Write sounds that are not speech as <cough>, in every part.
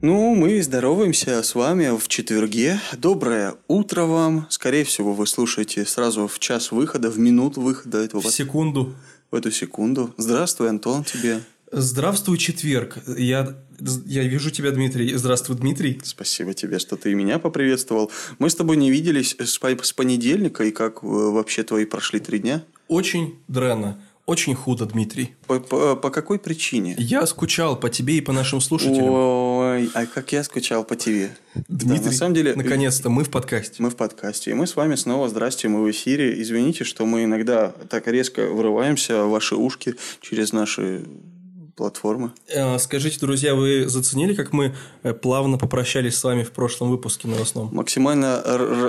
Ну, мы здороваемся с вами в четверге. Доброе утро вам. Скорее всего, вы слушаете сразу в час выхода, в минуту выхода этого В секунду. в эту секунду. Здравствуй, Антон, тебе. Здравствуй, четверг. Я, я вижу тебя, Дмитрий. Здравствуй, Дмитрий. Спасибо тебе, что ты меня поприветствовал. Мы с тобой не виделись с, с понедельника, и как э, вообще твои прошли три дня? Очень дренно. Очень худо, Дмитрий. По, по- по какой причине? Я скучал по тебе и по нашим слушателям. Ой, а как я скучал по тебе. Дмитрий, Да, на самом деле, наконец-то мы в подкасте. Мы в подкасте. И мы с вами снова, здрасте, мы в эфире. Извините, что мы иногда так резко вырываемся в ваши ушки через наши платформы. Э, Скажите, друзья, вы заценили, как мы э, плавно попрощались с вами в прошлом выпуске новостном? Максимально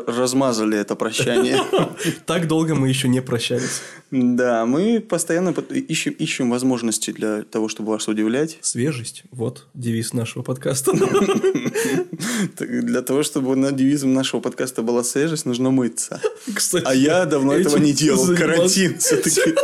размазали это прощание. <laughs> Так долго мы еще не прощались. Да, мы постоянно ищем, ищем возможности для того, чтобы вас удивлять. Свежесть. Вот девиз нашего подкаста. <laughs> Для того, чтобы на девизом нашего подкаста была свежесть, нужно мыться. <laughs> Кстати, А я давно этого не делал. Карантин все-таки.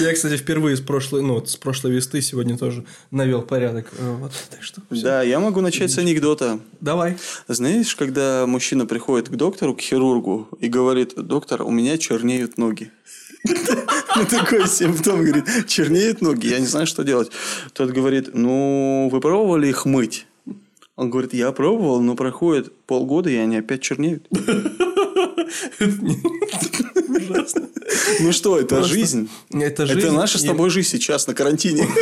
Я, кстати, впервые с прошлой, ну, с прошлой весты сегодня тоже навел порядок. Э, Вот, так что всё. Да, я могу начать с анекдота. Давай. Знаешь, когда мужчина приходит к доктору, к хирургу, и говорит, доктор, у меня чернеют ноги. <laughs> Ну, такой симптом, говорит, чернеют ноги, я не знаю, что делать. Тот говорит, ну, вы пробовали их мыть? Он говорит, я пробовал, но проходит полгода, и они опять чернеют. <laughs> Ужасно. Ну что, это Просто жизнь. Это жизнь. Это наша с тобой жизнь сейчас на карантине. <laughs>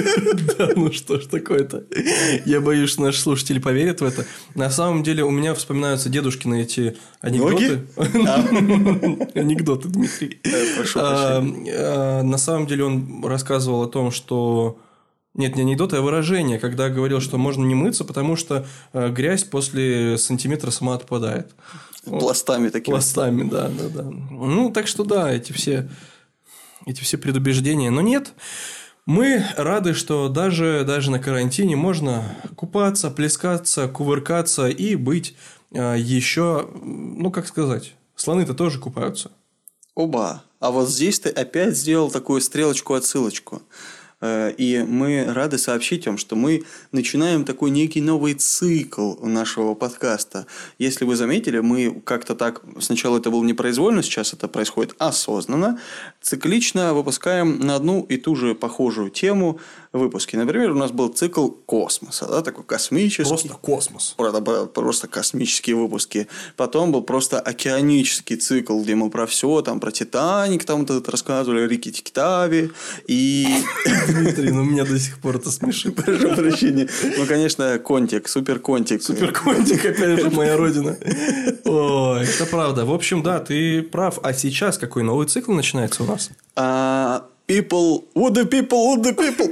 Да, ну что ж такое-то. Я боюсь, что наши слушатели поверят в это. На самом деле у меня вспоминаются дедушкины эти анекдоты. <laughs> Анекдоты, Дмитрий. Э, прошу А, а, На самом деле он рассказывал о том, что... Нет, не анекдоты, а выражение, когда говорил, что можно не мыться, потому что э, грязь после сантиметра сама отпадает. Пластами такими. Пластами, да, да, да. Ну, так что да, эти все, эти все предубеждения. Но нет, мы рады, что даже, даже на карантине можно купаться, плескаться, кувыркаться и быть а, еще, ну, как сказать, слоны-то тоже купаются. Оба. А вот здесь ты опять сделал такую стрелочку-отсылочку. Э, И мы рады сообщить вам, что мы начинаем такой некий новый цикл нашего подкаста. Если вы заметили, мы как-то так, сначала это было непроизвольно, сейчас это происходит осознанно, циклично выпускаем на одну и ту же похожую тему выпуски. Например, у нас был цикл космоса, да, такой космический. Просто космос. Было просто космические выпуски. Потом был просто океанический цикл, где мы про все, там, про Титаник, там вот это рассказывали, Рики Тиктави. И... <laughs> Дмитрий, ну меня до сих пор это смешит. Прошу прощения. Ну, конечно, Контик, супер Контик. Суперконтик, опять же, моя родина. Ой, это правда. В общем, да, ты прав. А сейчас какой новый цикл начинается у нас? А, People, what the people, what the people.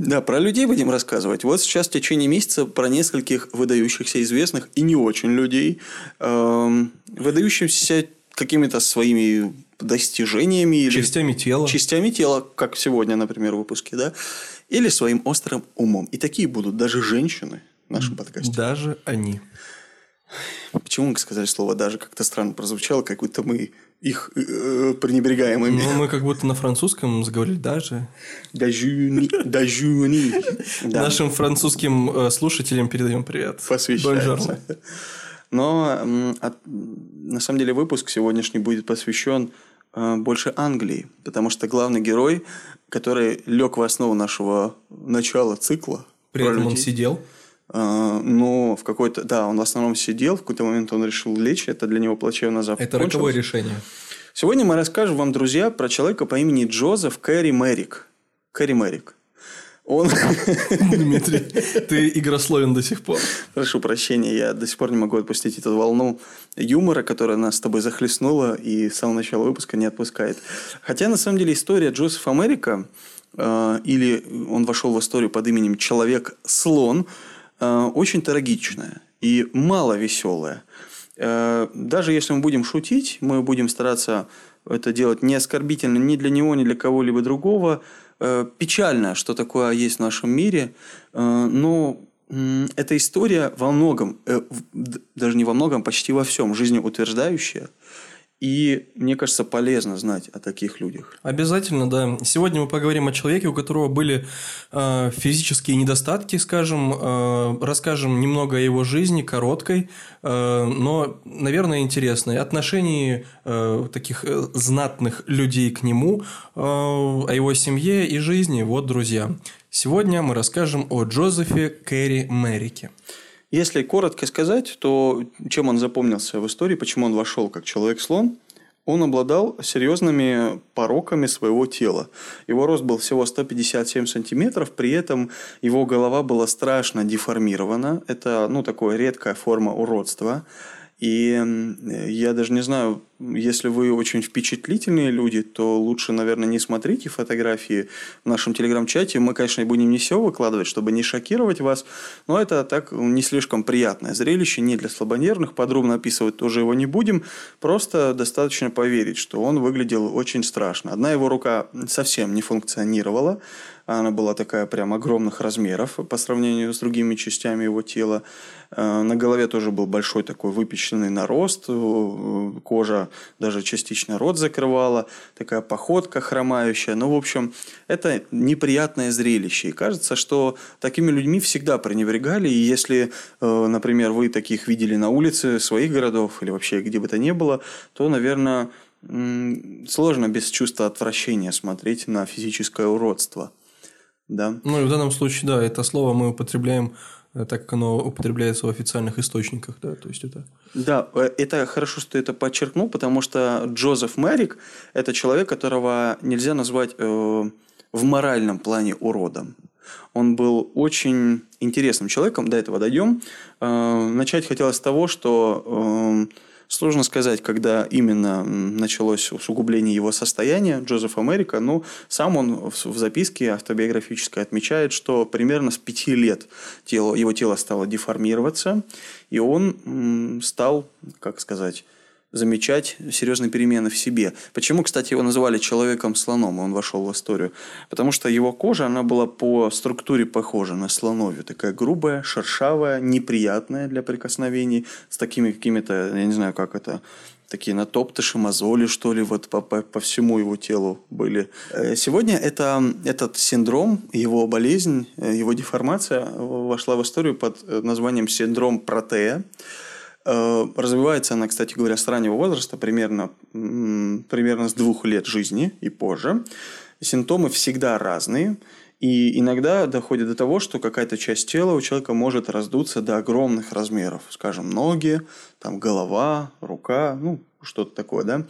Да, про людей будем рассказывать. Вот сейчас в течение месяца про нескольких выдающихся известных и не очень людей, выдающихся какими-то своими достижениями или Частями тела. частями тела, как сегодня, например, в выпуске, да, или своим острым умом. И такие будут даже женщины в нашем подкасте. Даже они. Почему мы сказали слово «даже»? Как-то странно прозвучало, как будто мы их э, пренебрегаем ими. Ну, мы как будто на французском заговорили даже. Дажуни. Дажуни. Да, <laughs> Нашим французским э, слушателям передаем привет. посвящается. Но на самом деле выпуск сегодняшний будет посвящен э, больше Англии, потому что главный герой, который лег в основу нашего начала цикла. При этом он людей, сидел. э, но в какой-то... Да, он в основном сидел, в какой-то момент он решил лечь, это для него плачевно Это закончилось. роковое решение. Сегодня мы расскажем вам, друзя, про человека по имени Джозеф Кэрри Мэрик. Кэрри Мэрик. Он... Дмитрий, ты игрословен до сих пор. Прошу прощения, я до сих пор не могу отпустить эту волну юмора, которая нас с тобой захлестнула и с самого начала выпуска не отпускает. Хотя, на самом деле, история Джозефа Америка, э, или он вошел в историю под именем Человек-слон, э, очень трагичная и мало веселая. Э, даже если мы будем шутить, мы будем стараться это делать не оскорбительно ни для него, ни для кого-либо другого. Э, печально, что такое есть в нашем мире, э, но эта история во многом, э, даже не во многом, почти во всем жизнеутверждающая. И мне кажется, полезно знать о таких людях. Обязательно, да. Сегодня мы поговорим о человеке, у которого были э, физические недостатки, скажем, э, расскажем немного о его жизни, короткой, э, но, наверное, интересной, отношении э, таких э, знатных людей к нему, э, о его семье и жизни. Вот, друзья, сегодня мы расскажем о Джозефе Кэрри Мэрике. Если коротко сказать, то чем он запомнился в истории, почему он вошел как человек-слон, он обладал серьезными пороками своего тела. Его рост был всего 157 сантиметров, при этом его голова была страшно деформирована. Это ну, такая редкая форма уродства. И я даже не знаю, если вы очень впечатлительные люди, то лучше, наверное, не смотрите фотографии в нашем телеграм-чате. Мы, конечно, будем не все выкладывать, чтобы не шокировать вас, но это так не слишком приятное зрелище, не для слабонервных. Подробно описывать тоже его не будем. Просто достаточно поверить, что он выглядел очень страшно. Одна его рука совсем не функционировала. Она была такая прям огромных размеров по сравнению с другими частями его тела. Э, на голове тоже был большой такой выпеченный нарост, э, кожа даже частично рот закрывала, такая походка хромающая. Ну, в общем, это неприятное зрелище. И кажется, что такими людьми всегда пренебрегали. И если, э, например, вы таких видели на улице своих городов или вообще где бы то ни было, то, наверное, сложно без чувства отвращения смотреть на физическое уродство. Да? Ну и в данном случае, да, это слово мы употребляем Э, так как оно употребляется в официальных источниках, да, то есть это... Да, э, это хорошо, что ты это подчеркнул, потому что Джозеф Мэрик – это человек, которого нельзя назвать э, в моральном плане уродом. Он был очень интересным человеком, до этого дойдем. Э, начать хотелось с того, что э, Сложно сказать, когда именно началось усугубление его состояния. Джозеф Америка, но сам он в записке автобиографической отмечает, что примерно с пяти лет тело, его тело стало деформироваться, и он стал, как сказать, замечать серьезные перемены в себе. Почему, кстати, его называли человеком-слоном, он вошел в историю? Потому что его кожа, она была по структуре похожа на слоновью. Такая грубая, шершавая, неприятная для прикосновений, с такими какими-то, я не знаю, как это, такие натоптыши, мозоли, что ли, вот по, по, по всему его телу были. Э, сегодня это, этот синдром, его болезнь, э, его деформация вошла в историю под э, названием синдром Протея. Э, развивается она, кстати говоря, с раннего возраста, примерно, примерно с двух лет жизни и позже. Симптомы всегда разные. И иногда доходит до того, что какая-то часть тела у человека может раздуться до огромных размеров. Скажем, ноги, там, голова, рука, ну, что-то такое, да.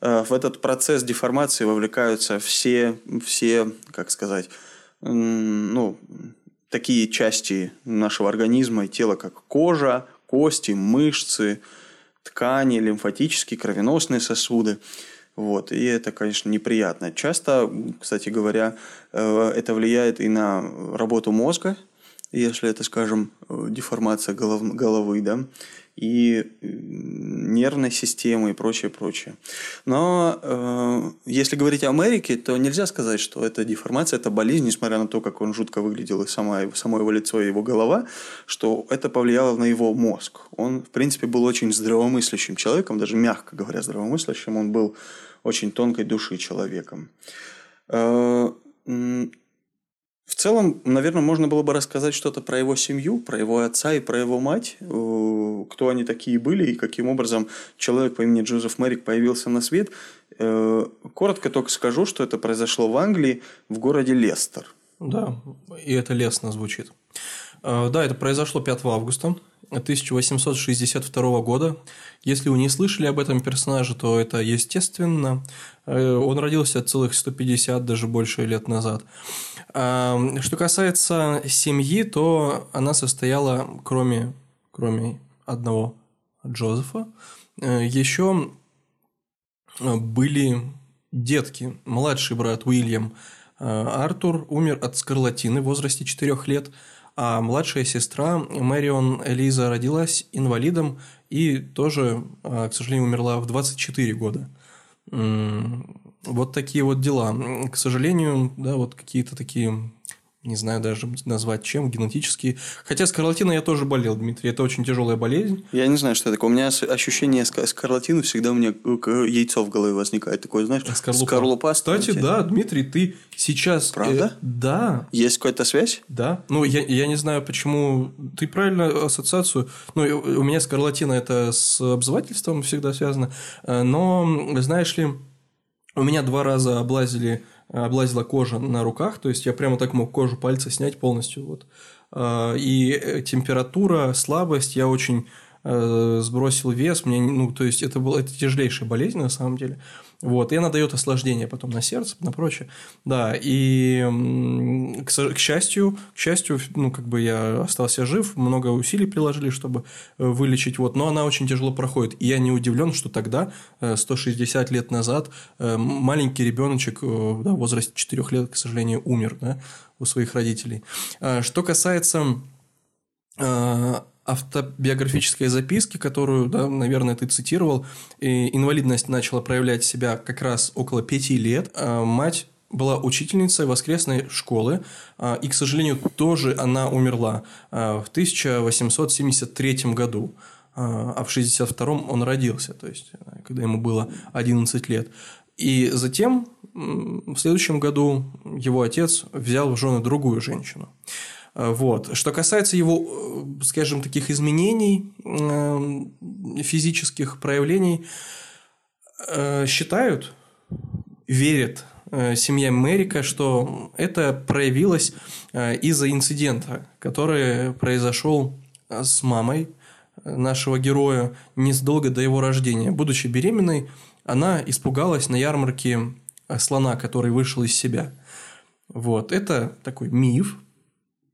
Э, в этот процесс деформации вовлекаются все, все как сказать, ну, такие части нашего организма и тела, как кожа, кости, мышцы, ткани, лимфатические, кровеносные сосуды. Вот. И это, конечно, неприятно. Часто, кстати говоря, э, это влияет и на работу мозга, если это, скажем, э, деформация голов, головы, да, и нервной системы и прочее, прочее. Но э, если говорить о Америке, то нельзя сказать, что это деформация, это болезнь, несмотря на то, как он жутко выглядел, и сама, само его лицо, и его голова, что это повлияло на его мозг. Он, в принципе, был очень здравомыслящим человеком, даже мягко говоря, здравомыслящим, он был очень тонкой души человеком. Э, в целом, наверное, можно было бы рассказать что-то про его семью, про его отца и про его мать, э, кто они такие были и каким образом человек по имени Джозеф Мэрик появился на свет. Э, коротко только скажу, что это произошло в Англии, в городе Лестер. Да, и это лестно звучит. Э, да, это произошло 5 августа 1862 года. Если вы не слышали об этом персонаже, то это естественно. Э, он родился целых 150, даже больше лет назад. А, что касается семьи, то она состояла, кроме, кроме одного Джозефа, э, еще были детки. Младший брат Уильям Артур умер от скарлатины в возрасте 4 лет – а младшая сестра Мэрион Элиза родилась инвалидом и тоже, а, к сожалению, умерла в 24 года. Вот такие вот дела. К сожалению, да, вот какие-то такие не знаю даже назвать чем, генетические. Хотя скарлатиной я тоже болел, Дмитрий. Это очень тяжелая болезнь. Я не знаю, что это такое. У меня ощущение скарлатины всегда у меня яйцо в голове возникает. Такое, знаешь, скорлупа. скорлупа Кстати, да, Дмитрий, ты сейчас... Правда? Э, да. Есть какая-то связь? Да. Ну, я, я не знаю, почему... Ты правильно ассоциацию... Ну, у меня скарлатина это с обзывательством всегда связано. Э, но, знаешь ли, у меня два раза облазили облазила кожа на руках, то есть я прямо так мог кожу пальца снять полностью. Вот. А, и э, температура, слабость, я очень сбросил вес, мне, ну, то есть это была это тяжелейшая болезнь на самом деле. Вот, и она дает осложнение потом на сердце, на прочее. Да, и к, к счастью, к счастью, ну, как бы я остался жив, много усилий приложили, чтобы э, вылечить, вот, но она очень тяжело проходит. И я не удивлен, что тогда, 160 лет назад, маленький ребеночек да, в возрасте 4 лет, к сожалению, умер да, у своих родителей. Что касается автобиографической записки, которую, да, наверное, ты цитировал, и инвалидность начала проявлять себя как раз около пяти лет. А мать была учительницей воскресной школы, а, и, к сожалению, тоже она умерла а, в 1873 году, а в 62-м он родился, то есть, когда ему было 11 лет. И затем, в следующем году, его отец взял в жены другую женщину. Э, вот. Что касается его, э, скажем, таких изменений, э, физических проявлений, считают, верят семья Мэрика, что это проявилось из-за инцидента, который произошел с мамой нашего героя незадолго до его рождения. Будучи беременной, она испугалась на ярмарке слона, который вышел из себя. Вот. Это такой миф,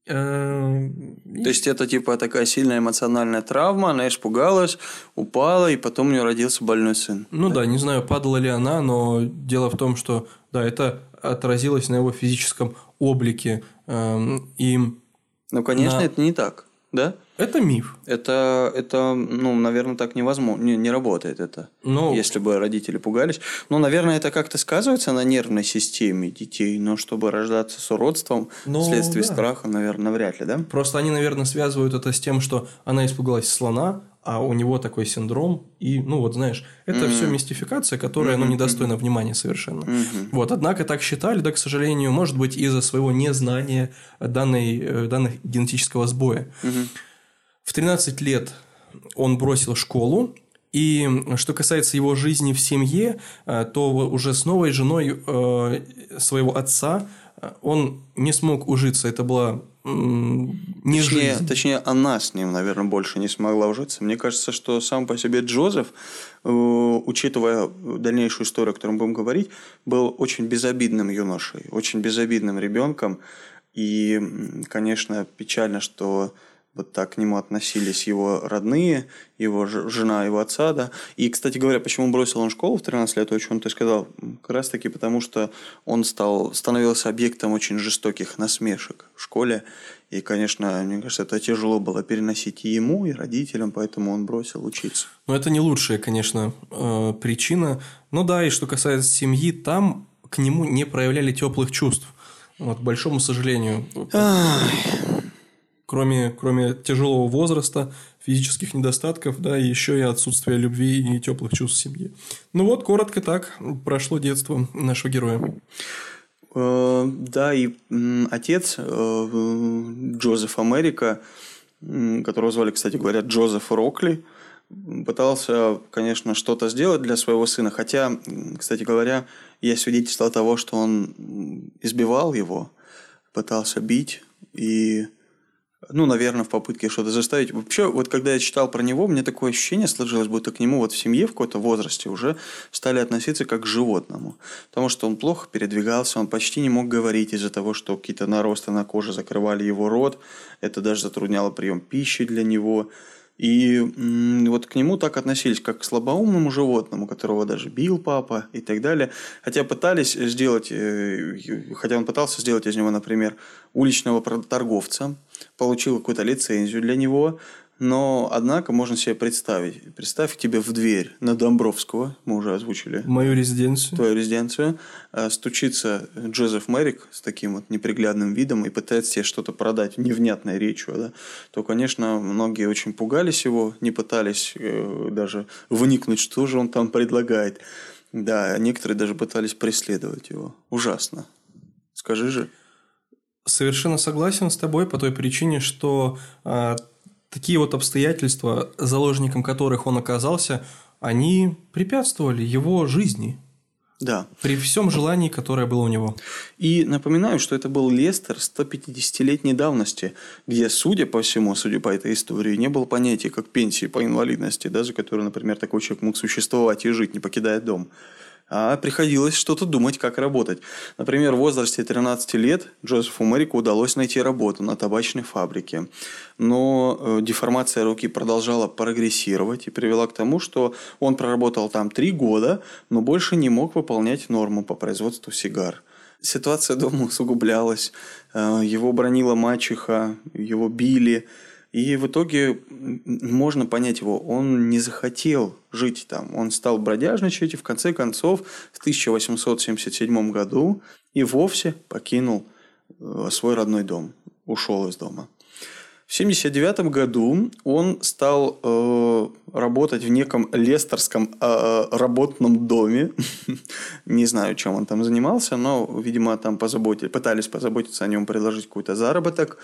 То есть это типа такая сильная эмоциональная травма, она испугалась, упала, и потом у нее родился больной сын. Ну да? да, не знаю, падала ли она, но дело в том, что да, это отразилось на его физическом облике. Эм, и ну, конечно, на... это не так, да? Это миф. Это, это ну, наверное, так невозможно, не, не работает это, но... если бы родители пугались. Ну, наверное, это как-то сказывается на нервной системе детей, но чтобы рождаться с уродством но, вследствие да. страха, наверное, вряд ли, да? Просто они, наверное, связывают это с тем, что она испугалась слона, а у него такой синдром, и, ну, вот знаешь, это mm-hmm. все мистификация, которая, mm-hmm. ну, недостойна внимания совершенно. Mm-hmm. Вот, однако так считали, да, к сожалению, может быть, из-за своего незнания данной, э, данных генетического сбоя. Mm-hmm. В 13 лет он бросил школу, и что касается его жизни в семье, э, то уже с новой женой э, своего отца э, он не смог ужиться. Это была не точнее, жизнь. Точнее, она с ним, наверное, больше не смогла ужиться. Мне кажется, что сам по себе Джозеф, учитывая дальнейшую историю, о которой мы будем говорить, был очень безобидным юношей, очень безобидным ребенком. И, конечно, печально, что вот так к нему относились его родные, его жена, его отца, да. И, кстати говоря, почему бросил он школу в 13 лет, о чем ты сказал, как раз таки потому, что он стал, становился объектом очень жестоких насмешек в школе. И, конечно, мне кажется, это тяжело было переносить и ему, и родителям, поэтому он бросил учиться. Ну, это не лучшая, конечно, э, причина. Ну да, и что касается семьи, там к нему не проявляли теплых чувств. Вот, к большому сожалению. Кроме, кроме тяжелого возраста, физических недостатков, да, и еще и отсутствие любви и теплых чувств в семье. Ну вот, коротко так прошло детство нашего героя. Э, да, и отец э, Джозеф Америка, которого звали, кстати говоря, Джозеф Рокли, пытался, конечно, что-то сделать для своего сына, хотя, кстати говоря, есть свидетельство того, что он избивал его, пытался бить, и ну, наверное, в попытке что-то заставить. Вообще, вот когда я читал про него, мне такое ощущение сложилось, будто к нему вот в семье в какой-то возрасте уже стали относиться как к животному. Потому что он плохо передвигался, он почти не мог говорить из-за того, что какие-то наросты на коже закрывали его рот. Это даже затрудняло прием пищи для него. И вот к нему так относились, как к слабоумному животному, которого даже бил папа и так далее. Хотя пытались сделать, э, хотя он пытался сделать из него, например, уличного торговца, получил какую-то лицензию для него, Но, однако, можно себе представить. Представь тебе в дверь на Домбровского, мы уже озвучили. Мою резиденцию. Твою резиденцию. Э, стучится Джозеф Мэрик с таким вот неприглядным видом и пытается тебе что-то продать невнятной речью, да, то, конечно, многие очень пугались его, не пытались э, даже вникнуть, что же он там предлагает. Да, некоторые даже пытались преследовать его. Ужасно. Скажи же. Совершенно согласен с тобой по той причине, что а, такие вот обстоятельства, заложником которых он оказался, они препятствовали его жизни. Да. При всем желании, которое было у него. И напоминаю, что это был Лестер 150-летней давности, где, судя по всему, судя по этой истории, не было понятия как пенсии по инвалидности, да, за которую, например, такой человек мог существовать и жить, не покидая дом а приходилось что-то думать, как работать. Например, в возрасте 13 лет Джозефу Мэрику удалось найти работу на табачной фабрике. Но э, деформация руки продолжала прогрессировать и привела к тому, что он проработал там три года, но больше не мог выполнять норму по производству сигар. Ситуация дома усугублялась, э, его бронила мачеха, его били – и в итоге можно понять его, он не захотел жить там. Он стал бродяжничать и в конце концов в 1877 году и вовсе покинул э, свой родной дом, ушел из дома. В 1979 году он стал э, работать в неком лестерском э, работном доме. <laughs> Не знаю, чем он там занимался, но, видимо, там позаботили, пытались позаботиться о нем, предложить какой-то заработок.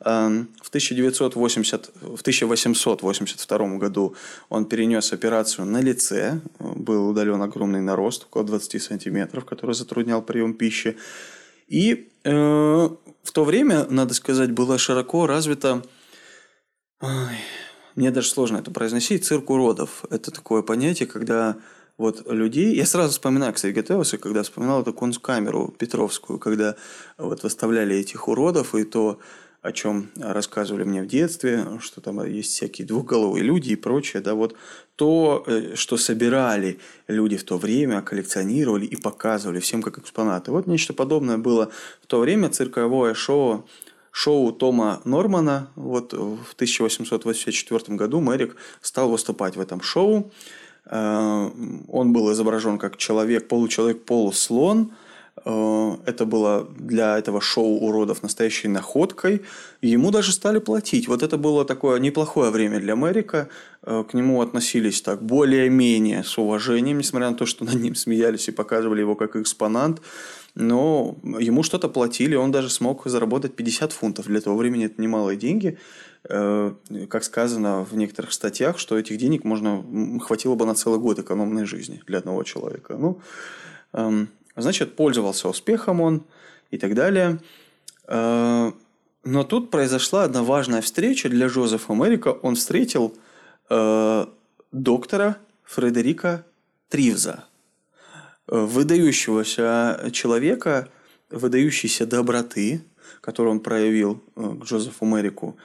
Э, в, 1980, в 1882 году он перенес операцию на лице. Был удален огромный нарост, около 20 сантиметров, который затруднял прием пищи. И э, в то время, надо сказать, была широко развита, ой, мне даже сложно это произносить, цирк уродов. Это такое понятие, когда вот людей... Я сразу вспоминаю, кстати, готовился, когда вспоминал эту концкамеру Петровскую, когда вот выставляли этих уродов, и то о чем рассказывали мне в детстве, что там есть всякие двухголовые люди и прочее, да, вот то, э, что собирали люди в то время, коллекционировали и показывали всем как экспонаты. Вот нечто подобное было в то время, цирковое шоу, шоу Тома Нормана. Вот в 1884 году Мэрик стал выступать в этом шоу. Э, он был изображен как человек, получеловек, полуслон – это было для этого шоу уродов настоящей находкой. Ему даже стали платить. Вот это было такое неплохое время для Мэрика. Э, к нему относились так более-менее с уважением, несмотря на то, что <laughs> над ним смеялись и показывали его как экспонат. Но ему что-то платили, он даже смог заработать 50 фунтов. Для того времени это немалые деньги. Э, как сказано в некоторых статьях, что этих денег можно хватило бы на целый год экономной жизни для одного человека. Ну, эм, Значит, пользовался успехом он и так далее. Э, но тут произошла одна важная встреча для Жозефа Мэрика. Он встретил э, доктора Фредерика Тривза, э, выдающегося человека, выдающейся доброты, которую он проявил к Джозефу Мэрику.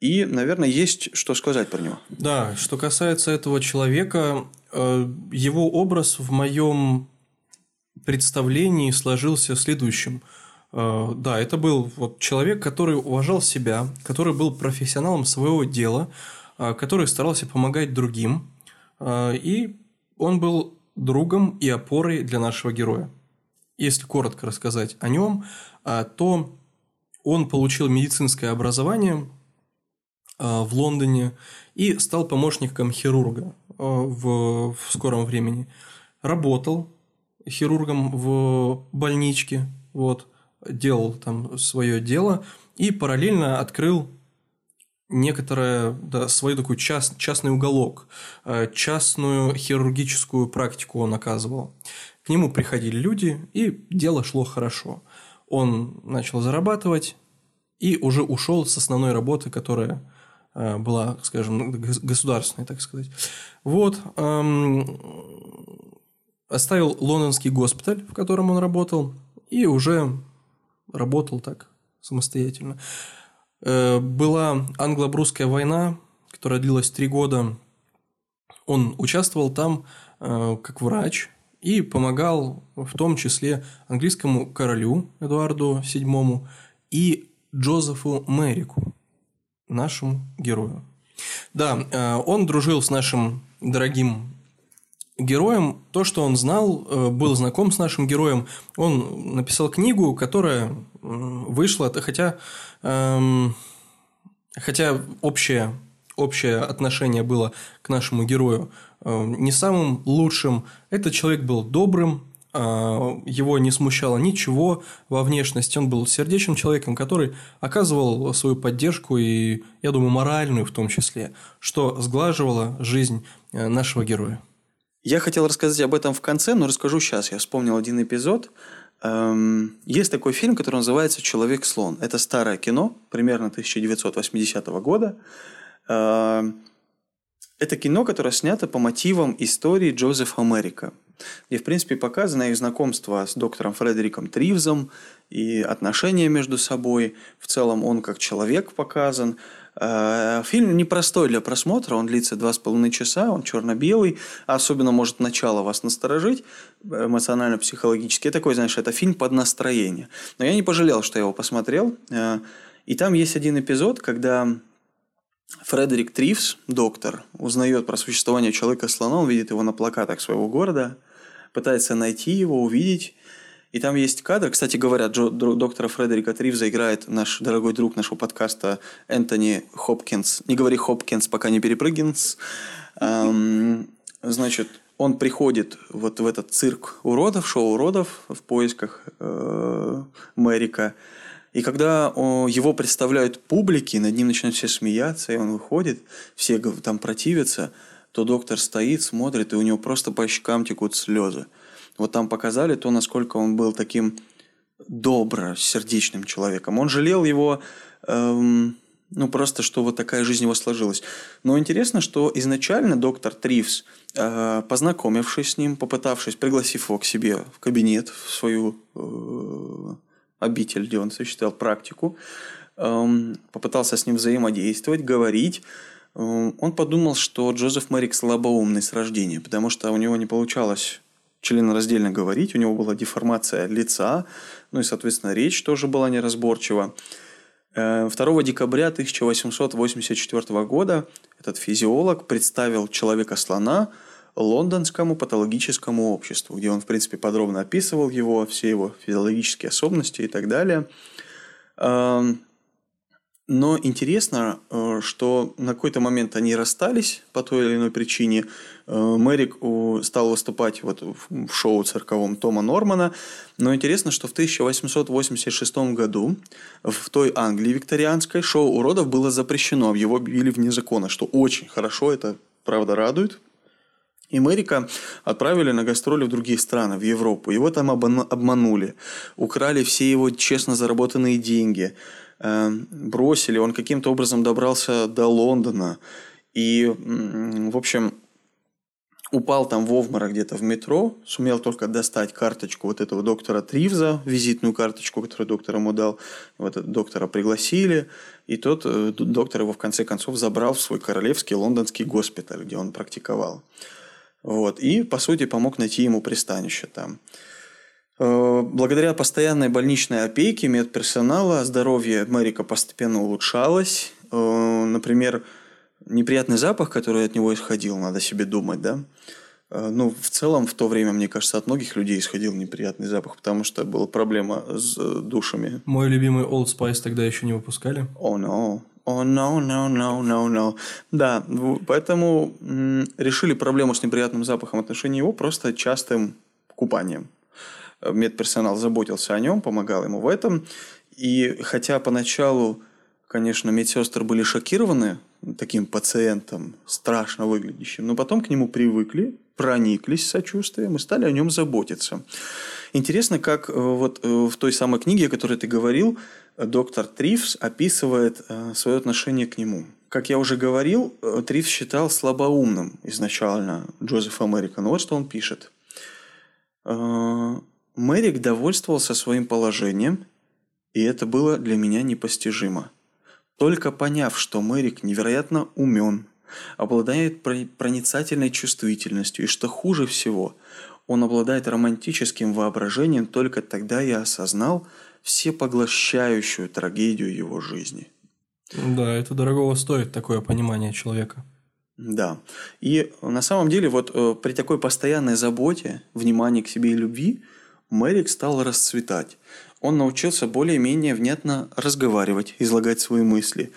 И, наверное, есть что сказать про него. Да, что касается этого человека, его образ в моем представлении сложился следующим. Э, да, это был вот человек, который уважал себя, который был профессионалом своего дела, э, который старался помогать другим, э, и он был другом и опорой для нашего героя. Если коротко рассказать о нем, то он получил медицинское образование в Лондоне и стал помощником хирурга в, в скором времени. Работал хирургом в больничке, вот, делал там свое дело и параллельно открыл некоторое, да, свой такой част, частный уголок, э, частную хирургическую практику он оказывал. К нему приходили люди, и дело шло хорошо. Он начал зарабатывать и уже ушел с основной работы, которая э, была, скажем, государственной, так сказать. Вот. Оставил лондонский госпиталь, в котором он работал, и уже работал так самостоятельно. Э, была англо-брусская война, которая длилась три года. Он участвовал там э, как врач и помогал в том числе английскому королю Эдуарду VII и Джозефу Мэрику, нашему герою. Да, э, он дружил с нашим дорогим героем. То, что он знал, э, был знаком с нашим героем. Он написал книгу, которая вышла, хотя, эм, хотя общее, общее отношение было к нашему герою э, не самым лучшим. Этот человек был добрым, а, его не смущало ничего во внешности. Он был сердечным человеком, который оказывал свою поддержку и, я думаю, моральную в том числе, что сглаживало жизнь э, нашего героя. Я хотел рассказать об этом в конце, но расскажу сейчас. Я вспомнил один эпизод. Эм, есть такой фильм, который называется «Человек-слон». Это старое кино, примерно 1980 года. Эм, это кино, которое снято по мотивам истории Джозефа Америка – где, в принципе, показано их знакомство с доктором Фредериком Тривзом и отношения между собой. В целом он как человек показан. Э, фильм непростой для просмотра, он длится два с половиной часа, он черно-белый, особенно может начало вас насторожить эмоционально-психологически. Такой, знаешь, это фильм под настроение. Но я не пожалел, что я его посмотрел. Э, и там есть один эпизод, когда Фредерик Тривс, доктор, узнает про существование человека-слона, он видит его на плакатах своего города – пытается найти его, увидеть. И там есть кадр. Кстати говоря, Джо, доктора Фредерика Тривза играет наш дорогой друг нашего подкаста Энтони Хопкинс. Не говори Хопкинс, пока не перепрыгинс. Эм, значит, он приходит вот в этот цирк уродов, шоу уродов в поисках э, Мэрика. И когда его представляют публике, над ним начинают все смеяться, и он выходит, все там противятся – то доктор стоит, смотрит, и у него просто по щекам текут слезы. Вот там показали то, насколько он был таким добро сердечным человеком. Он жалел его, эм, ну просто, что вот такая жизнь его сложилась. Но интересно, что изначально доктор Тривс, э, познакомившись с ним, попытавшись, пригласив его к себе в кабинет, в свою э, обитель, где он осуществлял практику, э, попытался с ним взаимодействовать, говорить, Э, он подумал, что Джозеф Мэрик слабоумный с рождения, потому что у него не получалось членораздельно говорить, у него была деформация лица, ну и, соответственно, речь тоже была неразборчива. 2 э, декабря 1884 года этот физиолог представил человека-слона лондонскому патологическому обществу, где он, в принципе, подробно описывал его, все его физиологические особенности и так далее. Но интересно, э, что на какой-то момент они расстались по той или иной причине. Э, Мэрик стал выступать вот в шоу цирковом Тома Нормана. Но интересно, что в 1886 году в той Англии викторианской шоу уродов было запрещено. Его объявили вне закона, что очень хорошо, это правда радует. И Мэрика отправили на гастроли в другие страны, в Европу. Его там обманули, украли все его честно заработанные деньги – бросили, он каким-то образом добрался до Лондона. И, в общем, упал там в обморок где-то в метро, сумел только достать карточку вот этого доктора Тривза, визитную карточку, которую доктор ему дал. Вот доктора пригласили, и тот э, доктор его в конце концов забрал в свой королевский лондонский госпиталь, где он практиковал. Вот. И, по сути, помог найти ему пристанище там. Э, благодаря постоянной больничной опеке медперсонала здоровье Мэрика постепенно улучшалось. Э, например, неприятный запах, который от него исходил, надо себе думать, да. Э, ну, в целом, в то время, мне кажется, от многих людей исходил неприятный запах, потому что была проблема с душами. Мой любимый Old Spice тогда еще не выпускали. О, oh, no. О, oh, no, no, no, no, no. Да, поэтому м- решили проблему с неприятным запахом в отношении его просто частым купанием медперсонал заботился о нем, помогал ему в этом. И хотя поначалу, конечно, медсестры были шокированы таким пациентом, страшно выглядящим, но потом к нему привыкли, прониклись сочувствием и стали о нем заботиться. Интересно, как э, вот э, в той самой книге, о которой ты говорил, доктор Трифс описывает э, свое отношение к нему. Как я уже говорил, Трифс считал слабоумным изначально Джозефа Америка. вот что он пишет. Мэрик довольствовался своим положением, и это было для меня непостижимо. Только поняв, что Мэрик невероятно умен, обладает проницательной чувствительностью, и что хуже всего, он обладает романтическим воображением, только тогда я осознал всепоглощающую трагедию его жизни. Да, это дорогого стоит такое понимание человека. Да. И на самом деле вот э, при такой постоянной заботе, внимании к себе и любви Мэрик стал расцветать. Он научился более-менее внятно разговаривать, излагать свои мысли.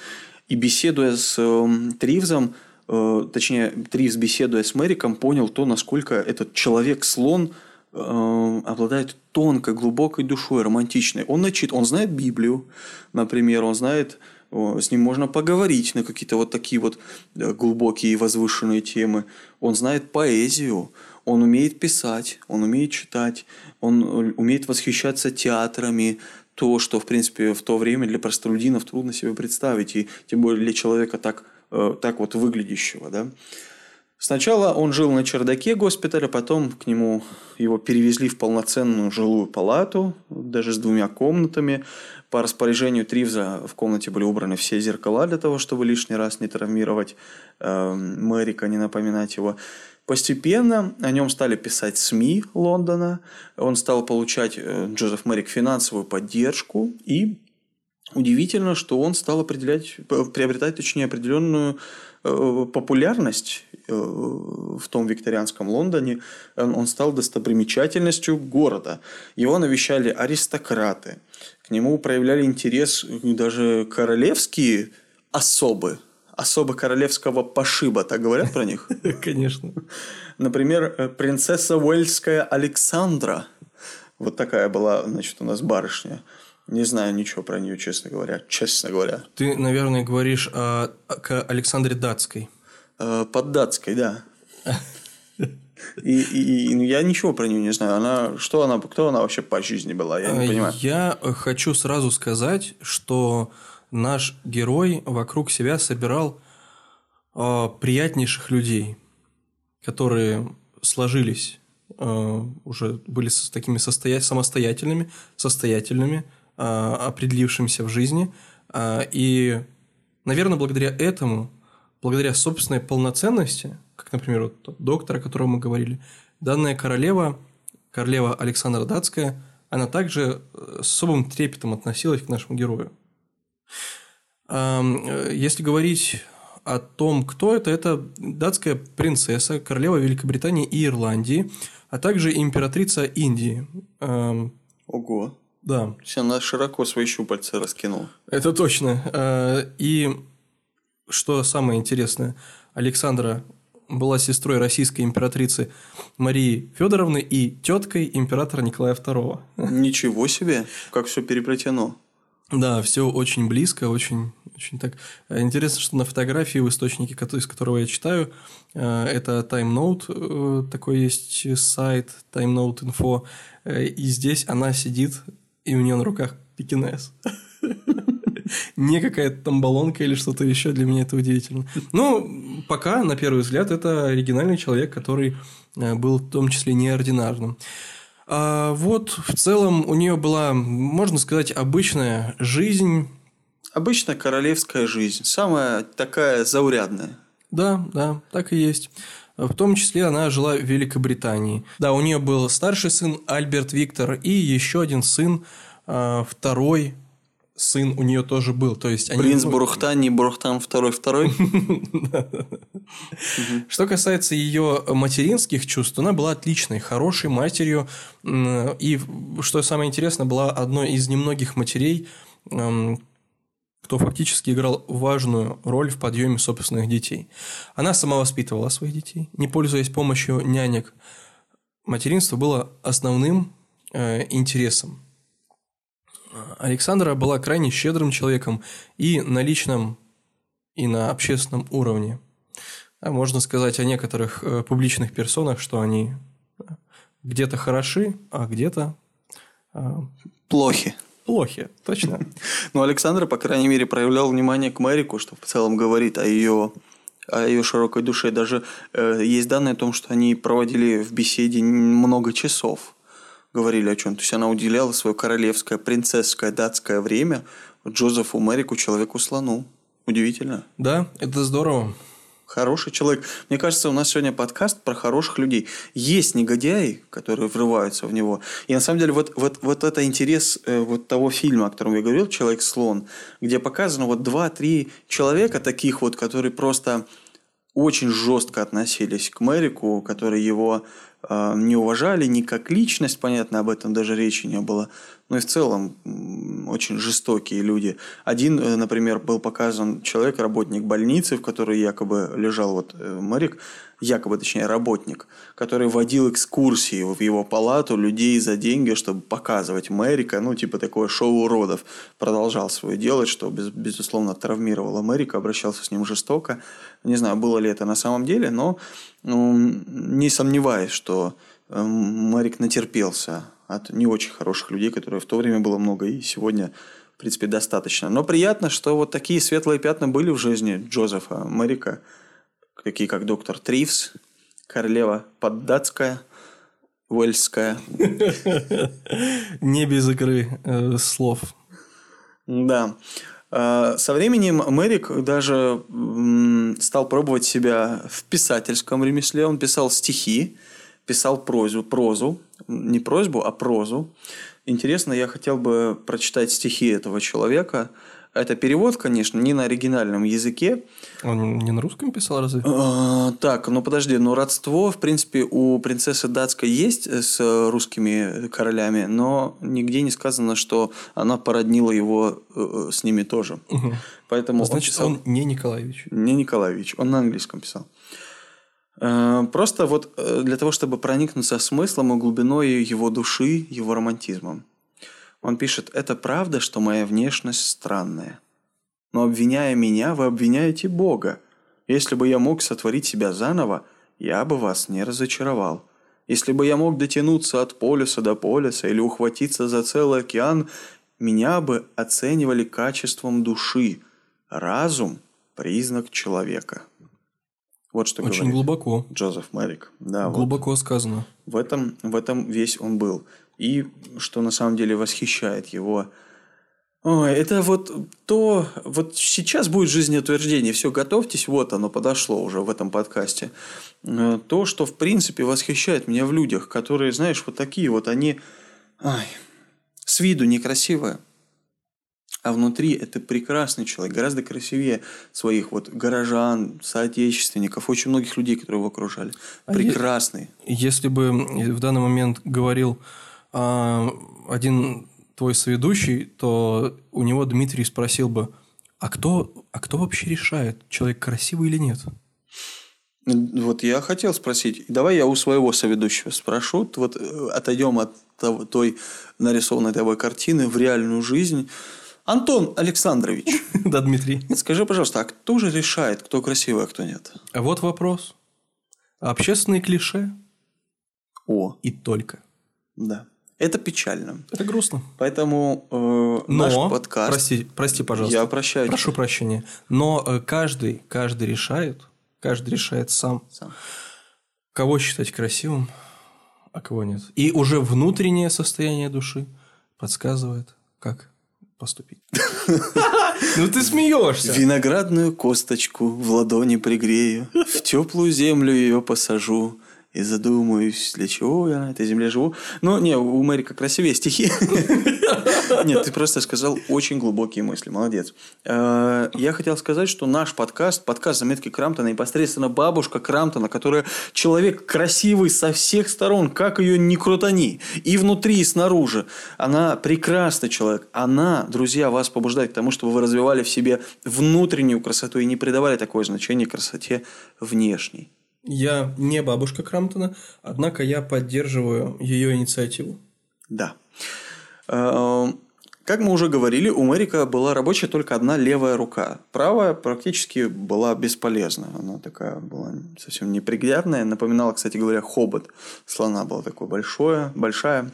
И беседуя с э, Тривзом, э, точнее, Тривз, беседуя с Мэриком, понял то, насколько этот человек-слон э, обладает тонкой, глубокой душой, романтичной. Он начит, он знает Библию, например, он знает с ним можно поговорить на какие-то вот такие вот э, глубокие и возвышенные темы. Он знает поэзию, он умеет писать, он умеет читать, он э, умеет восхищаться театрами, то, что, в принципе, в то время для простолюдинов трудно себе представить, и тем более для человека так, э, так вот выглядящего. Да? Сначала он жил на чердаке госпиталя, потом к нему его перевезли в полноценную жилую палату, даже с двумя комнатами. По распоряжению Тривза в комнате были убраны все зеркала для того, чтобы лишний раз не травмировать э, Мэрика, не напоминать его. Постепенно о нем стали писать СМИ Лондона. Он стал получать, э, Джозеф Мэрик, финансовую поддержку. И удивительно, что он стал определять, приобретать, точнее, определенную э, популярность э, в том викторианском Лондоне. Он стал достопримечательностью города. Его навещали аристократы – к нему проявляли интерес даже королевские особы, особо королевского пошиба, так говорят про них? <laughs> Конечно. Например, э, принцесса Уэльская Александра. Вот такая была, значит, у нас барышня. Не знаю ничего про нее, честно говоря. Честно говоря. Ты, наверное, говоришь о, о Александре Датской. Э, под Датской, да. <laughs> И, и, и ну, я ничего про нее не знаю. Она, что она, кто она вообще по жизни была? Я не понимаю. Я хочу сразу сказать, что наш герой вокруг себя собирал э, приятнейших людей, которые сложились, э, уже были с такими состоя... самостоятельными, состоятельными, э, определившимися в жизни. Э, и, наверное, благодаря этому, благодаря собственной полноценности – как, например, вот доктор, о котором мы говорили, данная королева, королева Александра Датская, она также э, с особым трепетом относилась к нашему герою. Э, если говорить о том, кто это, это датская принцесса, королева Великобритании и Ирландии, а также императрица Индии. Ого. Да. Все, она широко свои щупальца раскинула. Это точно. Э, и что самое интересное, Александра была сестрой российской императрицы Марии Федоровны и теткой императора Николая II. Ничего себе, как все переплетено. Да, все очень близко, очень, очень так. Интересно, что на фотографии в источнике, из которого я читаю, э, это Time Note, э, такой есть сайт Time Note Info, э, и здесь она сидит, и у нее на руках пекинес. <laughs> не какая-то там баллонка или что-то еще. Для меня это удивительно. Ну, пока, на первый взгляд, это оригинальный человек, который э, был в том числе неординарным. А вот в целом у нее была, можно сказать, обычная жизнь. Обычная королевская жизнь. Самая такая заурядная. Да, да, так и есть. В том числе она жила в Великобритании. Да, у нее был старший сын Альберт Виктор и еще один сын, а, второй сын у нее тоже был. То есть они... Принц Бурхтан, не Бурхтан второй второй. <laughs> Что касается ее материнских чувств, она была отличной, хорошей матерью. И, что самое интересное, была одной из немногих матерей, кто фактически играл важную роль в подъеме собственных детей. Она сама воспитывала своих детей, не пользуясь помощью нянек. Материнство было основным э, интересом Александра была крайне щедрым человеком и на личном, и на общественном уровне. А можно сказать о некоторых э, публичных персонах, что они э, где-то хороши, а где-то э, плохи. Плохи, точно. <laughs> Но Александра, по крайней мере, проявлял внимание к Мэрику, что в целом говорит о ее о ее широкой душе. Даже э, есть данные о том, что они проводили в беседе много часов говорили о чем. То есть она уделяла свое королевское, принцесское, датское время Джозефу Мэрику, человеку-слону. Удивительно. Да, это здорово. хороший человек. Мне кажется, у нас сегодня подкаст про хороших людей. Есть негодяи, которые врываются в него. И на самом деле вот, вот, вот это интерес э, вот того фильма, о котором я говорил, «Человек-слон», где показано вот два-три человека таких вот, которые просто очень жестко относились к Мэрику, которые его не уважали ни как личность, понятно, об этом даже речи не было, но и в целом очень жестокие люди. Один, э, например, был показан человек, работник больницы, в которой якобы лежал вот э, Мэрик, якобы, точнее, работник, который водил экскурсии в его палату людей за деньги, чтобы показывать Мэрика, ну, типа такое шоу уродов. Продолжал свое делать, что, без, безусловно, травмировало Мэрика, обращался с ним жестоко. Не знаю, было ли это на самом деле, но ну, не сомневаюсь, что э, Мэрик натерпелся от не очень хороших людей, которые в то время было много и сегодня, в принципе, достаточно. Но приятно, что вот такие светлые пятна были в жизни Джозефа Мэрика – такие как доктор Тривс, королева Поддатская, Уэльская. <laughs> Не без игры э, слов. Да. А, со временем Мэрик даже стал пробовать себя в писательском ремесле. Он писал стихи, писал прозу, прозу, не просьбу, а прозу. Интересно, я хотел бы прочитать стихи этого человека – это перевод, конечно, не на оригинальном языке. Он не на русском писал разве? А, так, ну подожди, но родство, в принципе, у принцессы датской есть с русскими королями, но нигде не сказано, что она породнила его э, с ними тоже. Угу. Поэтому Значит, он, писал... он не Николаевич. Не Николаевич, он на английском писал. Э, просто вот э, для того, чтобы проникнуться смыслом и глубиной его души, его романтизмом. Он пишет, это правда, что моя внешность странная. Но обвиняя меня, вы обвиняете Бога. Если бы я мог сотворить себя заново, я бы вас не разочаровал. Если бы я мог дотянуться от полюса до полюса или ухватиться за целый океан, меня бы оценивали качеством души. Разум – признак человека. Вот что Очень говорит глубоко. Джозеф Мэрик. Да, глубоко вот. сказано. В этом, в этом весь он был. И что на самом деле восхищает его. Ой, это вот то, вот сейчас будет жизнеутверждение, все, готовьтесь, вот оно подошло уже в этом подкасте. Э, то, что в принципе восхищает меня в людях, которые, знаешь, вот такие вот, они ай, с виду некрасивые, а внутри это прекрасный человек, гораздо красивее своих вот горожан, соотечественников, очень многих людей, которые его окружали. А прекрасный. Если бы в данный момент говорил один твой соведущий, то у него Дмитрий спросил бы, а кто, а кто вообще решает, человек красивый или нет? Вот я хотел спросить. Давай я у своего соведущего спрошу. Вот э, отойдем от того, той нарисованной тобой картины в реальную жизнь. Антон Александрович. <laughs> Да, Дмитрий. Скажи, пожалуйста, а кто же решает, кто красивый, а кто нет? А вот вопрос. Общественные клише. О. И только. Да. Это печально. Это грустно. Поэтому э, Но, наш подкаст... Прости, прости, пожалуйста. Я прощаю. Прошу прощения. Но э, каждый, каждый решает, каждый решает сам, сам, кого считать красивым, а кого нет. И уже внутреннее состояние души подсказывает, как поступить. <laughs> Ну ты смеешься. Виноградную косточку в ладони пригрею, в теплую землю ее посажу, и задумаюсь, для чего я на этой земле живу. Ну, не, у Мэрика красивее стихи. <laughs> Нет, ты просто сказал очень глубокие мысли. Молодец. Э, я хотел сказать, что наш подкаст, подкаст «Заметки Крамтона», непосредственно бабушка Крамтона, которая человек красивый со всех сторон, как ее ни крутани, и внутри, и снаружи. Она прекрасный человек. Она, друзья, вас побуждает к тому, чтобы вы развивали в себе внутреннюю красоту и не придавали такое значение красоте внешней. Я не бабушка Крамптона, однако я поддерживаю ее инициативу. Да. Эм, как мы уже говорили, у Мэрика была рабочая только одна левая рука. Правая практически была бесполезна. Она такая была совсем неприглядная. Напоминала, кстати говоря, хобот слона была такое большое, большая.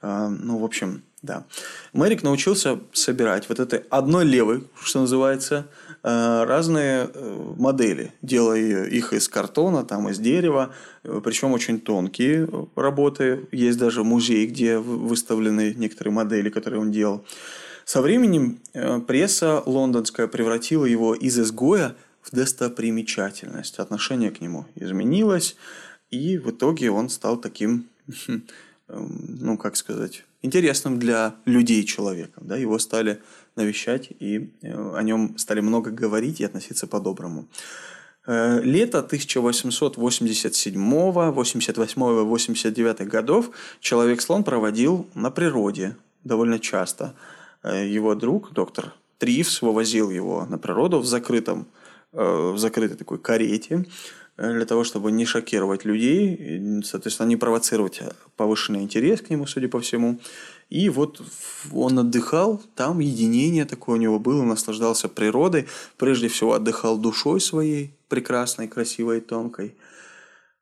Эм, ну, в общем, да. Мэрик научился собирать вот этой одной левой, что называется, Э, разные э, модели, делая их из картона, там, из дерева, э, причем очень тонкие работы. Есть даже музей, где выставлены некоторые модели, которые он делал. Со временем пресса лондонская превратила его из изгоя в достопримечательность. Отношение к нему изменилось, и в итоге он стал таким, <laughs> ну, как сказать, интересным для людей человеком. Да? Его стали навещать, и э, о нем стали много говорить и относиться по-доброму. Э, лето 1887, 88, 89 годов Человек-слон проводил на природе довольно часто. Э, его друг, доктор Тривс, вывозил его на природу в закрытом, в закрытой такой карете, для того, чтобы не шокировать людей, соответственно, не провоцировать повышенный интерес к нему, судя по всему. И вот он отдыхал, там единение такое у него было, наслаждался природой, прежде всего отдыхал душой своей, прекрасной, красивой, тонкой.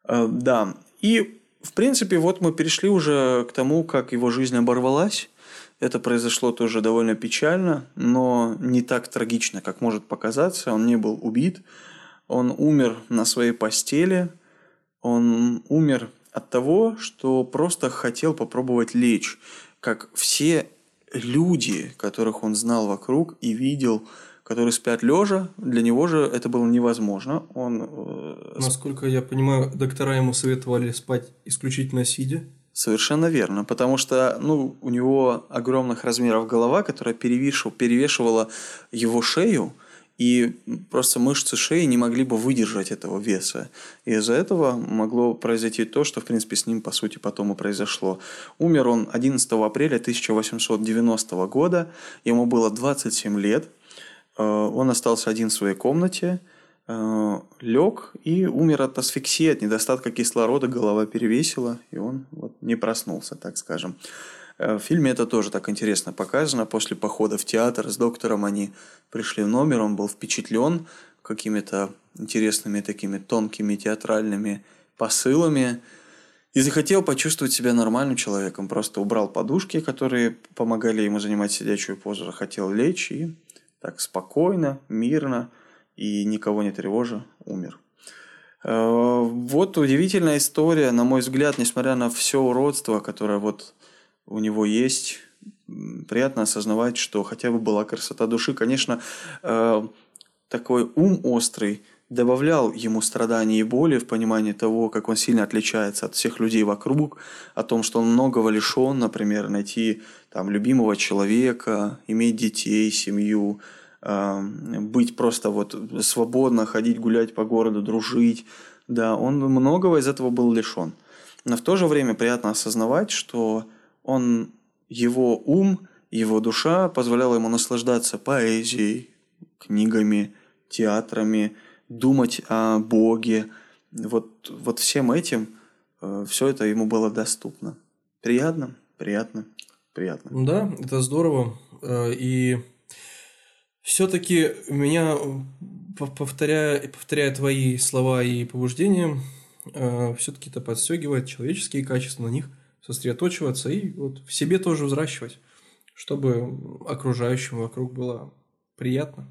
Да, и в принципе вот мы перешли уже к тому, как его жизнь оборвалась. Это произошло тоже довольно печально, но не так трагично, как может показаться. Он не был убит, он умер на своей постели, он умер от того, что просто хотел попробовать лечь как все люди, которых он знал вокруг и видел, которые спят лежа, для него же это было невозможно. Он, э, Насколько я понимаю, доктора ему советовали спать исключительно сидя. Совершенно верно, потому что ну, у него огромных размеров голова, которая перевешивала, перевешивала его шею, и просто мышцы шеи не могли бы выдержать этого веса. И из-за этого могло произойти то, что, в принципе, с ним, по сути, потом и произошло. Умер он 11 апреля 1890 года, ему было 27 лет, э, он остался один в своей комнате, э, лег и умер от асфиксии, от недостатка кислорода, голова перевесила, и он вот не проснулся, так скажем. Э, в фильме это тоже так интересно показано. После похода в театр с доктором они пришли в номер, он был впечатлен какими-то интересными такими тонкими театральными посылами и захотел почувствовать себя нормальным человеком. Просто убрал подушки, которые помогали ему занимать сидячую позу, захотел лечь и так спокойно, мирно и никого не тревожа умер. Э, вот удивительная история, на мой взгляд, несмотря на все уродство, которое вот у него есть. Приятно осознавать, что хотя бы была красота души. Конечно, э, такой ум острый добавлял ему страданий и боли в понимании того, как он сильно отличается от всех людей вокруг, о том, что он многого лишен, например, найти там любимого человека, иметь детей, семью, э, быть просто вот свободно, ходить гулять по городу, дружить. Да, он многого из этого был лишен. Но в то же время приятно осознавать, что он, его ум, его душа позволяла ему наслаждаться поэзией, книгами, театрами, думать о Боге. Вот, вот всем этим э, все это ему было доступно. Приятно, приятно, приятно. Да, это здорово. Э, и все-таки меня, повторяя, повторяя твои слова и побуждения, э, все-таки это подстегивает человеческие качества, на них сосредоточиваться и вот в себе тоже взращивать, чтобы окружающим вокруг было приятно.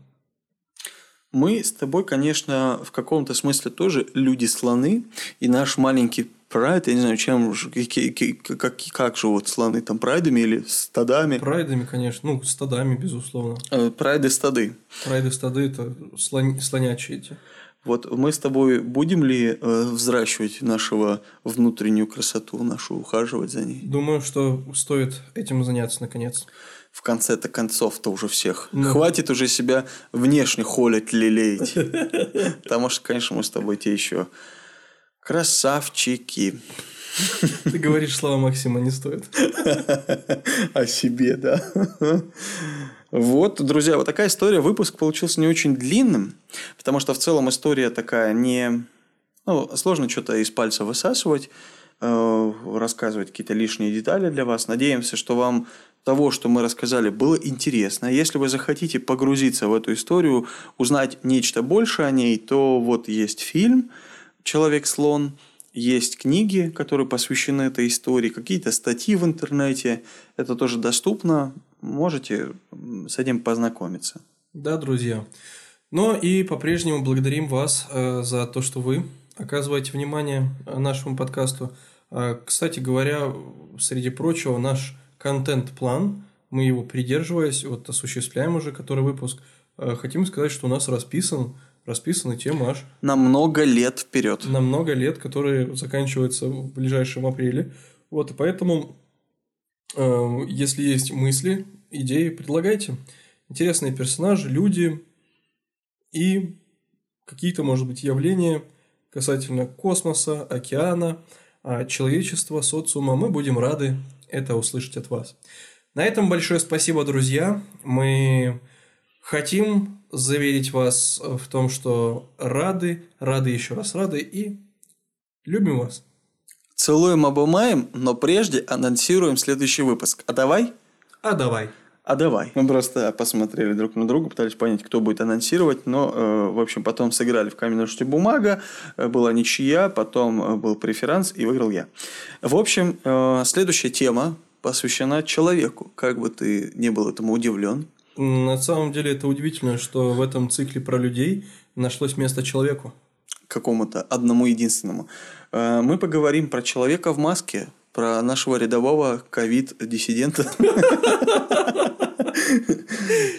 Мы с тобой, конечно, в каком-то смысле тоже люди-слоны, и наш маленький прайд, я не знаю, чем, как, как живут слоны, там прайдами или стадами? Прайдами, конечно, ну, стадами, безусловно. Э, прайды-стады. Прайды-стады – это слон, слонячие эти. Вот мы с тобой будем ли э, взращивать нашего внутреннюю красоту, нашу ухаживать за ней? Думаю, что стоит этим заняться наконец. В конце-то концов-то уже всех. Ну. Хватит уже себя внешне холить, лелеять. Потому что, конечно, мы с тобой те еще красавчики. Ты говоришь слова Максима, не стоит. <laughs> О себе, да. Вот, друзья, вот такая история. Выпуск получился не очень длинным, потому что в целом история такая не... Ну, сложно что-то из пальца высасывать, э, рассказывать какие-то лишние детали для вас. Надеемся, что вам того, что мы рассказали, было интересно. Если вы захотите погрузиться в эту историю, узнать нечто больше о ней, то вот есть фильм «Человек-слон», есть книги, которые посвящены этой истории, какие-то статьи в интернете. Это тоже доступно можете с этим познакомиться. Да, друзья. Но и по-прежнему благодарим вас э, за то, что вы оказываете внимание нашему подкасту. Э, кстати говоря, среди прочего, наш контент-план, мы его придерживаясь, вот осуществляем уже который выпуск, э, хотим сказать, что у нас расписан расписаны темы аж На много лет вперед. на много лет, которые заканчиваются в ближайшем апреле. Вот, и поэтому, э, если есть мысли, идеи, предлагайте. Интересные персонажи, люди и какие-то, может быть, явления касательно космоса, океана, а, человечества, социума. Мы будем рады это услышать от вас. На этом большое спасибо, друзья. Мы хотим заверить вас в том, что рады, рады еще раз рады и любим вас. Целуем, обымаем, но прежде анонсируем следующий выпуск. А давай? А давай. А давай. Мы просто посмотрели друг на друга, пытались понять, кто будет анонсировать, но, э, в общем, потом сыграли в камень, ножницы, бумага, э, была ничья, потом э, был преферанс и выиграл я. В общем, э, следующая тема посвящена человеку. Как бы ты не был этому удивлен. На самом деле это удивительно, что в этом цикле про людей нашлось место человеку. какому-то одному единственному. Э, Мы поговорим про человека в маске, про нашего рядового ковид-диссидента.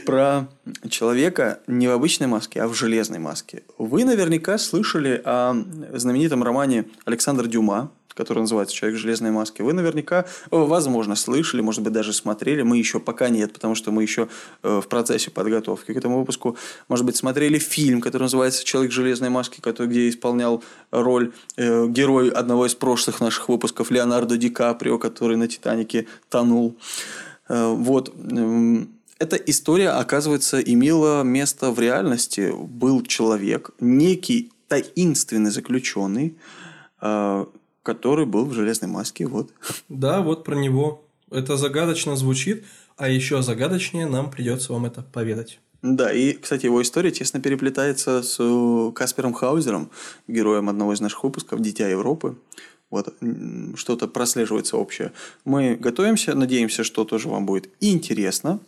Про человека не в обычной маске, а в железной маске. Вы наверняка слышали о знаменитом романе Александра Дюма, который называется «Человек в железной маске». Вы наверняка, э, возможно, слышали, может быть, даже смотрели. Мы еще пока нет, потому что мы еще э, в процессе подготовки к этому выпуску. Может быть, смотрели фильм, который называется «Человек в железной маске», который, где исполнял роль э, герой одного из прошлых наших выпусков Леонардо Ди Каприо, который на «Титанике» тонул. Э, Вот. Эм, Эта история, оказывается, имела место в реальности. Был человек, некий таинственный заключенный, э, который был в железной маске. Вот. Да, вот про него. Это загадочно звучит, а еще загадочнее нам придется вам это поведать. Да, и, кстати, его история тесно переплетается с э, Каспером Хаузером, героем одного из наших выпусков «Дитя Европы». Вот что-то прослеживается общее. Мы готовимся, надеемся, что тоже вам будет интересно.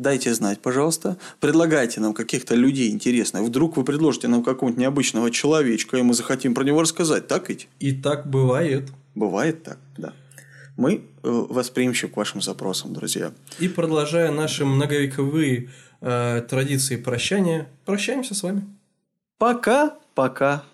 Дайте знать, пожалуйста. Предлагайте нам каких-то людей интересных. Вдруг вы предложите нам какого-нибудь необычного человечка, и мы захотим про него рассказать. Так ведь? И так бывает. Бывает так, да. Мы э, восприимчивы к вашим запросам, друзья. И продолжая наши многовековые э, традиции прощания, прощаемся с вами. Пока-пока.